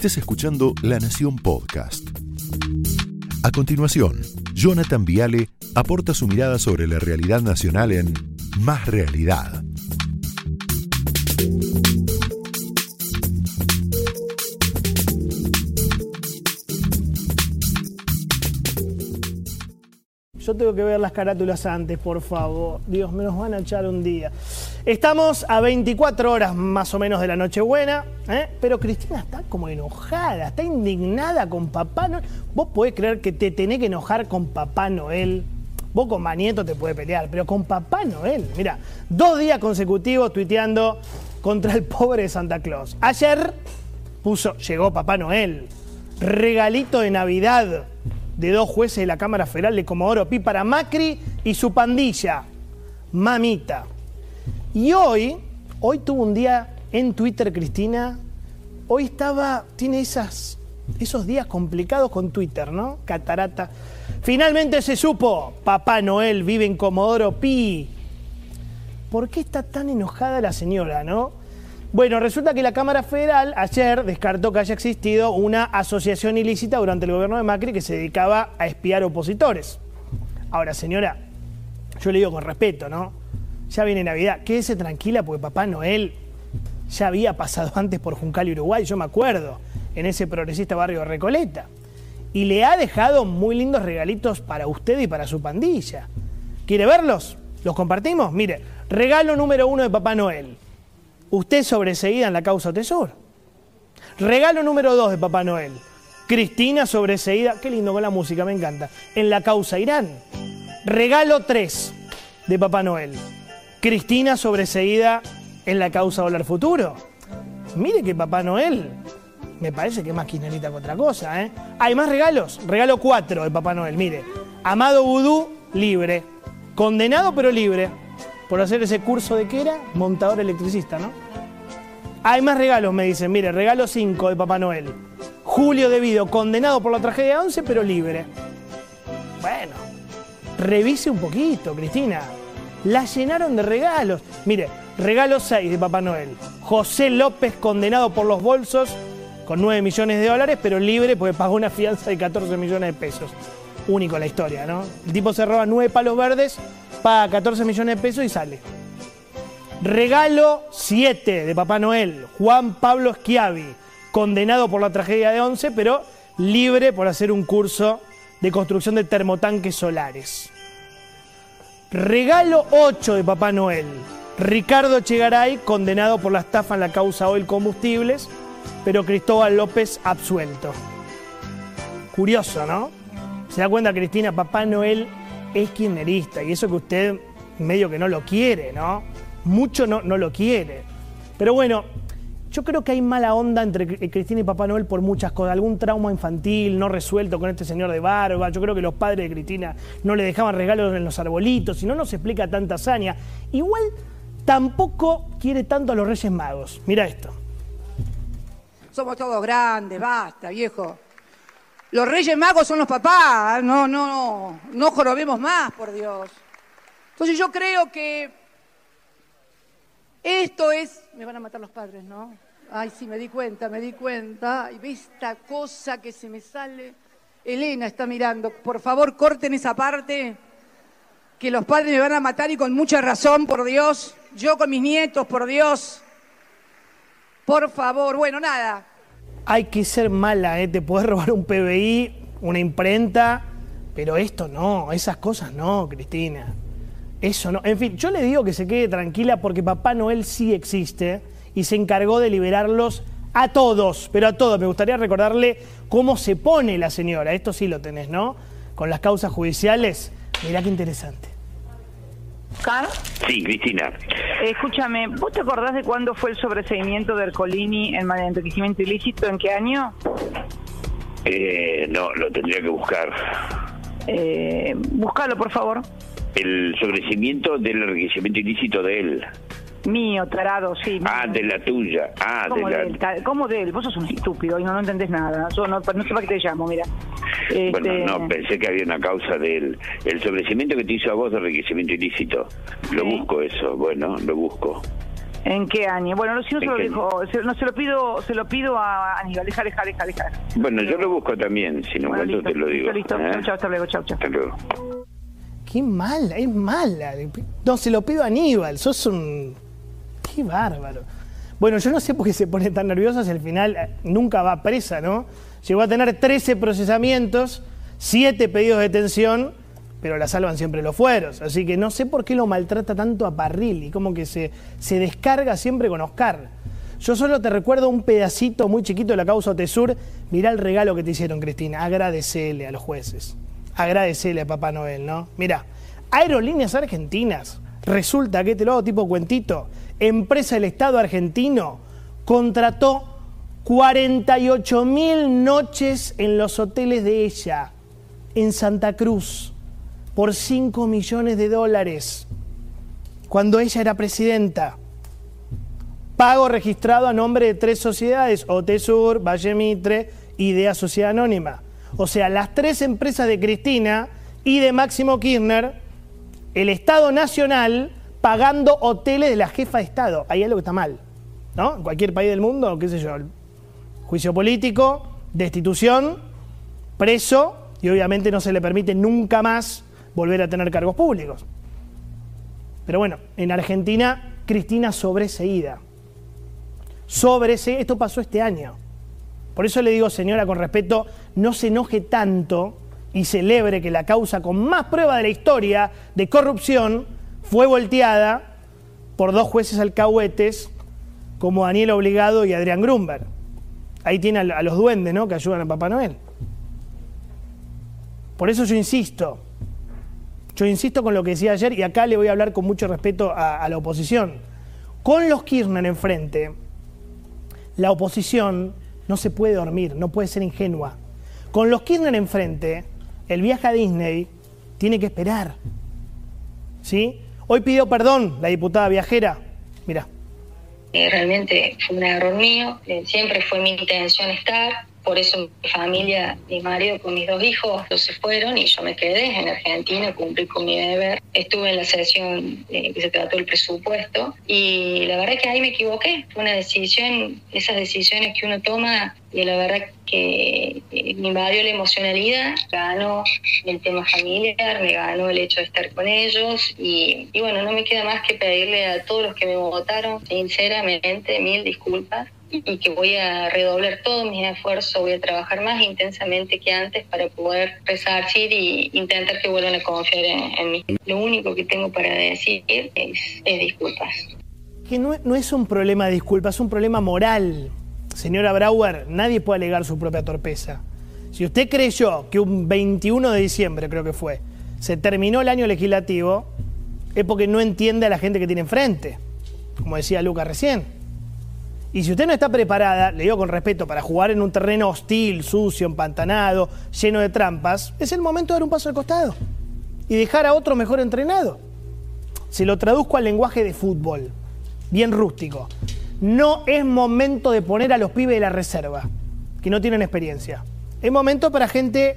estés escuchando La Nación Podcast. A continuación, Jonathan Viale aporta su mirada sobre la realidad nacional en Más Realidad. Yo tengo que ver las carátulas antes, por favor. Dios, me nos van a echar un día. Estamos a 24 horas más o menos de la Nochebuena, ¿eh? pero Cristina está como enojada, está indignada con Papá Noel. Vos podés creer que te tenés que enojar con Papá Noel. Vos con Manieto te puede pelear, pero con Papá Noel, mira, dos días consecutivos tuiteando contra el pobre Santa Claus. Ayer puso, llegó Papá Noel, regalito de Navidad de dos jueces de la Cámara Federal de Comodoro Pi para Macri y su pandilla. Mamita. Y hoy, hoy tuvo un día en Twitter, Cristina. Hoy estaba, tiene esos días complicados con Twitter, ¿no? Catarata. Finalmente se supo, Papá Noel vive en Comodoro Pi. ¿Por qué está tan enojada la señora, no? Bueno, resulta que la Cámara Federal ayer descartó que haya existido una asociación ilícita durante el gobierno de Macri que se dedicaba a espiar opositores. Ahora, señora, yo le digo con respeto, ¿no? Ya viene Navidad, quédese tranquila porque Papá Noel ya había pasado antes por Juncal y Uruguay, yo me acuerdo, en ese progresista barrio Recoleta. Y le ha dejado muy lindos regalitos para usted y para su pandilla. ¿Quiere verlos? ¿Los compartimos? Mire, regalo número uno de Papá Noel usted sobreseída en la causa Tesoro. Regalo número dos de Papá Noel. Cristina sobreseída, qué lindo con la música, me encanta, en la causa Irán. Regalo tres de Papá Noel. Cristina sobreseída en la causa Volar Futuro. Mire que Papá Noel me parece que más kirchnerita que otra cosa, ¿eh? Hay más regalos. Regalo cuatro de Papá Noel, mire. Amado Vudú, libre. Condenado pero libre por hacer ese curso de qué era? Montador electricista, ¿no? Hay más regalos, me dicen. Mire, regalo 5 de Papá Noel. Julio Debido, condenado por la tragedia 11, pero libre. Bueno, revise un poquito, Cristina. La llenaron de regalos. Mire, regalo 6 de Papá Noel. José López, condenado por los bolsos, con 9 millones de dólares, pero libre porque pagó una fianza de 14 millones de pesos. Único la historia, ¿no? El tipo se roba 9 palos verdes paga 14 millones de pesos y sale. Regalo 7 de Papá Noel, Juan Pablo Schiavi, condenado por la tragedia de 11, pero libre por hacer un curso de construcción de termotanques solares. Regalo 8 de Papá Noel, Ricardo Chegaray, condenado por la estafa en la causa Oil Combustibles, pero Cristóbal López absuelto. Curioso, ¿no? Se da cuenta, Cristina, Papá Noel es kirchnerista y eso que usted medio que no lo quiere, ¿no? Mucho no, no lo quiere. Pero bueno, yo creo que hay mala onda entre Cristina y Papá Noel por muchas cosas. Algún trauma infantil no resuelto con este señor de barba. Yo creo que los padres de Cristina no le dejaban regalos en los arbolitos. Y no nos explica tanta hazaña. Igual tampoco quiere tanto a los Reyes Magos. Mira esto. Somos todos grandes, basta, viejo. Los Reyes Magos son los papás, no, no, no jorobemos más, por Dios. Entonces yo creo que esto es... Me van a matar los padres, ¿no? Ay, sí, me di cuenta, me di cuenta. Y ve esta cosa que se me sale. Elena está mirando. Por favor, corten esa parte. Que los padres me van a matar y con mucha razón, por Dios. Yo con mis nietos, por Dios. Por favor. Bueno, nada hay que ser mala, ¿eh? te puedes robar un PBI, una imprenta, pero esto no, esas cosas no, Cristina. Eso no. En fin, yo le digo que se quede tranquila porque Papá Noel sí existe y se encargó de liberarlos a todos, pero a todos. Me gustaría recordarle cómo se pone la señora. Esto sí lo tenés, ¿no? Con las causas judiciales. Mirá qué interesante. ¿Car? Sí, Cristina. escúchame, ¿vos te acordás de cuándo fue el sobreseimiento de Ercolini en enriquecimiento ilícito? ¿En qué año? Eh, no, lo tendría que buscar. Eh, búscalo, por favor. El sobreseimiento del enriquecimiento ilícito de él. Mío, tarado, sí. Ah, de la tuya. Ah, ¿Cómo de, la... él? ¿Cómo de él? Vos sos un estúpido y no, no entendés nada. Yo no, no sé para qué te llamo, mira. Bueno, este, no, pensé que había una causa del el sobrecimiento que te hizo a vos de enriquecimiento ilícito. Lo busco eso, bueno, lo busco. ¿En qué año? Bueno, no, si no se ¿En lo dijo, se, no se lo pido, se lo pido a Aníbal, deja, deja, deja, deja. Bueno, yo lo busco también, si no Bueno, encuentro te lo digo. listo, listo. ¿eh? Chao, hasta luego, chao, chao. Hasta luego. Qué mala, es mala. No, se lo pido a Aníbal, sos un... Qué bárbaro. Bueno, yo no sé por qué se pone tan nerviosa si al final eh, nunca va presa, ¿no? Llegó a tener 13 procesamientos, 7 pedidos de detención, pero la salvan siempre los fueros. Así que no sé por qué lo maltrata tanto a Parrilli, como que se, se descarga siempre con Oscar. Yo solo te recuerdo un pedacito muy chiquito de la causa Otesur. Mirá el regalo que te hicieron, Cristina. Agradecele a los jueces. Agradecele a Papá Noel, ¿no? Mirá, Aerolíneas Argentinas. Resulta que te lo hago tipo cuentito. Empresa del Estado argentino contrató 48 mil noches en los hoteles de ella, en Santa Cruz, por 5 millones de dólares, cuando ella era presidenta. Pago registrado a nombre de tres sociedades, Otesur, Valle Mitre, Idea Sociedad Anónima. O sea, las tres empresas de Cristina y de Máximo Kirchner, el Estado Nacional pagando hoteles de la jefa de Estado. Ahí es lo que está mal. ¿No? En cualquier país del mundo, qué sé yo, juicio político, destitución, preso y obviamente no se le permite nunca más volver a tener cargos públicos. Pero bueno, en Argentina, Cristina sobreseída. Sobreseída, esto pasó este año. Por eso le digo, señora, con respeto, no se enoje tanto y celebre que la causa con más prueba de la historia de corrupción fue volteada por dos jueces alcahuetes como Daniel Obligado y Adrián Grunberg. Ahí tiene a los duendes, ¿no? Que ayudan a Papá Noel. Por eso yo insisto, yo insisto con lo que decía ayer y acá le voy a hablar con mucho respeto a, a la oposición. Con los Kirchner enfrente, la oposición no se puede dormir, no puede ser ingenua. Con los Kirchner enfrente, el viaje a Disney tiene que esperar. ¿Sí? Hoy pidió perdón la diputada viajera. Mira. Realmente fue un error mío, eh, siempre fue mi intención estar, por eso mi familia, mi marido con mis dos hijos, los se fueron y yo me quedé en Argentina, cumplí con mi deber. Estuve en la sesión eh, que se trató el presupuesto y la verdad que ahí me equivoqué, fue una decisión, esas decisiones que uno toma y la verdad que eh, me invadió la emocionalidad, ganó el tema familiar, me ganó el hecho de estar con ellos y, y bueno, no me queda más que pedirle a todos los que me votaron, sinceramente, mil disculpas y que voy a redoblar todos mis esfuerzos, voy a trabajar más intensamente que antes para poder resarcir y intentar que vuelvan a confiar en, mí. Lo único que tengo para decir es, es disculpas. Que no, no es un problema de disculpas, es un problema moral. Señora Brauer, nadie puede alegar su propia torpeza. Si usted creyó que un 21 de diciembre, creo que fue, se terminó el año legislativo, es porque no entiende a la gente que tiene enfrente, como decía Lucas recién. Y si usted no está preparada, le digo con respeto, para jugar en un terreno hostil, sucio, empantanado, lleno de trampas, es el momento de dar un paso al costado y dejar a otro mejor entrenado. Se lo traduzco al lenguaje de fútbol, bien rústico. No es momento de poner a los pibes de la reserva, que no tienen experiencia. Es momento para gente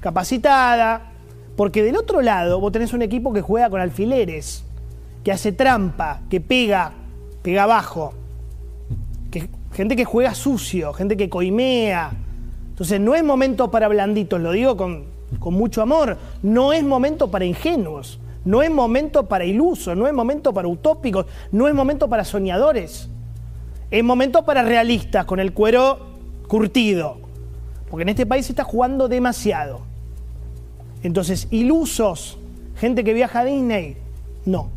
capacitada, porque del otro lado vos tenés un equipo que juega con alfileres, que hace trampa, que pega, pega abajo, gente que juega sucio, gente que coimea. Entonces no es momento para blanditos, lo digo con, con mucho amor, no es momento para ingenuos, no es momento para ilusos, no es momento para utópicos, no es momento para soñadores. Es momento para realistas, con el cuero curtido. Porque en este país se está jugando demasiado. Entonces, ilusos, gente que viaja a Disney, no,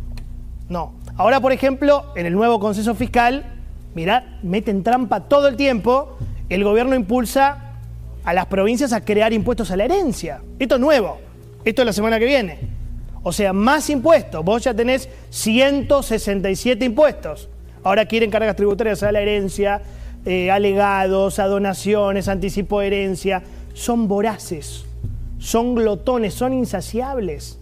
no. Ahora, por ejemplo, en el nuevo consenso fiscal, mirá, meten trampa todo el tiempo, el gobierno impulsa a las provincias a crear impuestos a la herencia. Esto es nuevo, esto es la semana que viene. O sea, más impuestos. Vos ya tenés 167 impuestos. Ahora quieren cargas tributarias a la herencia, eh, a legados, a donaciones, anticipo de herencia. Son voraces, son glotones, son insaciables.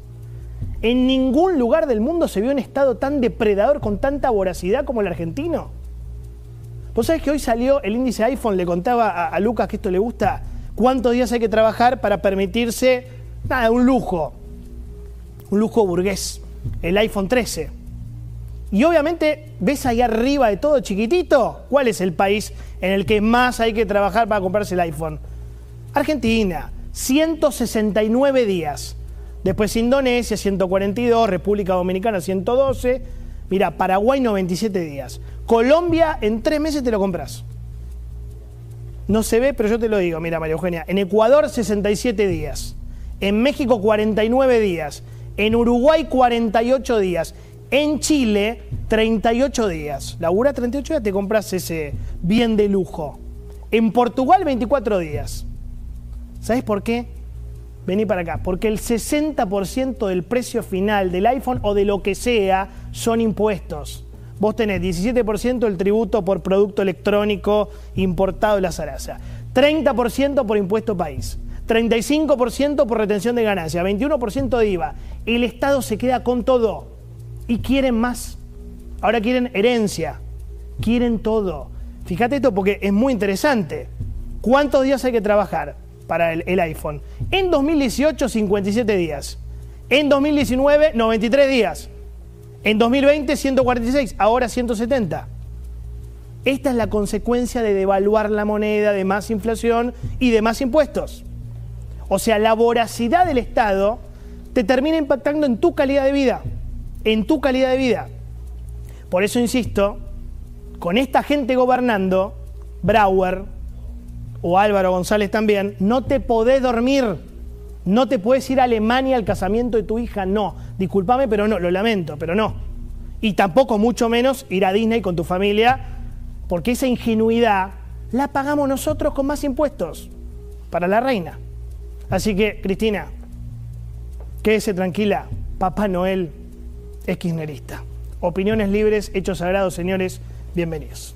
En ningún lugar del mundo se vio un Estado tan depredador con tanta voracidad como el argentino. Vos sabés que hoy salió el índice iPhone, le contaba a, a Lucas que esto le gusta, cuántos días hay que trabajar para permitirse, nada, un lujo, un lujo burgués, el iPhone 13. Y obviamente, ¿ves ahí arriba de todo chiquitito? ¿Cuál es el país en el que más hay que trabajar para comprarse el iPhone? Argentina, 169 días. Después Indonesia, 142, República Dominicana, 112. Mira, Paraguay, 97 días. Colombia, en tres meses te lo compras. No se ve, pero yo te lo digo, mira María Eugenia. En Ecuador 67 días. En México 49 días. En Uruguay 48 días. En Chile 38 días. Labura 38 días, te compras ese bien de lujo. En Portugal 24 días. ¿Sabes por qué? Vení para acá. Porque el 60% del precio final del iPhone o de lo que sea son impuestos vos tenés 17% del tributo por producto electrónico importado de la zaraza, 30% por impuesto país, 35% por retención de ganancia, 21% de IVA. El Estado se queda con todo y quieren más. Ahora quieren herencia, quieren todo. Fíjate esto porque es muy interesante. ¿Cuántos días hay que trabajar para el, el iPhone? En 2018, 57 días. En 2019, 93 días. En 2020, 146, ahora 170. Esta es la consecuencia de devaluar la moneda, de más inflación y de más impuestos. O sea, la voracidad del Estado te termina impactando en tu calidad de vida, en tu calidad de vida. Por eso insisto, con esta gente gobernando, Brauer o Álvaro González también, no te podés dormir. No te puedes ir a Alemania al casamiento de tu hija, no. Disculpame, pero no, lo lamento, pero no. Y tampoco, mucho menos, ir a Disney con tu familia, porque esa ingenuidad la pagamos nosotros con más impuestos para la reina. Así que, Cristina, quédese tranquila, Papá Noel es kirchnerista. Opiniones libres, hechos sagrados, señores, bienvenidos.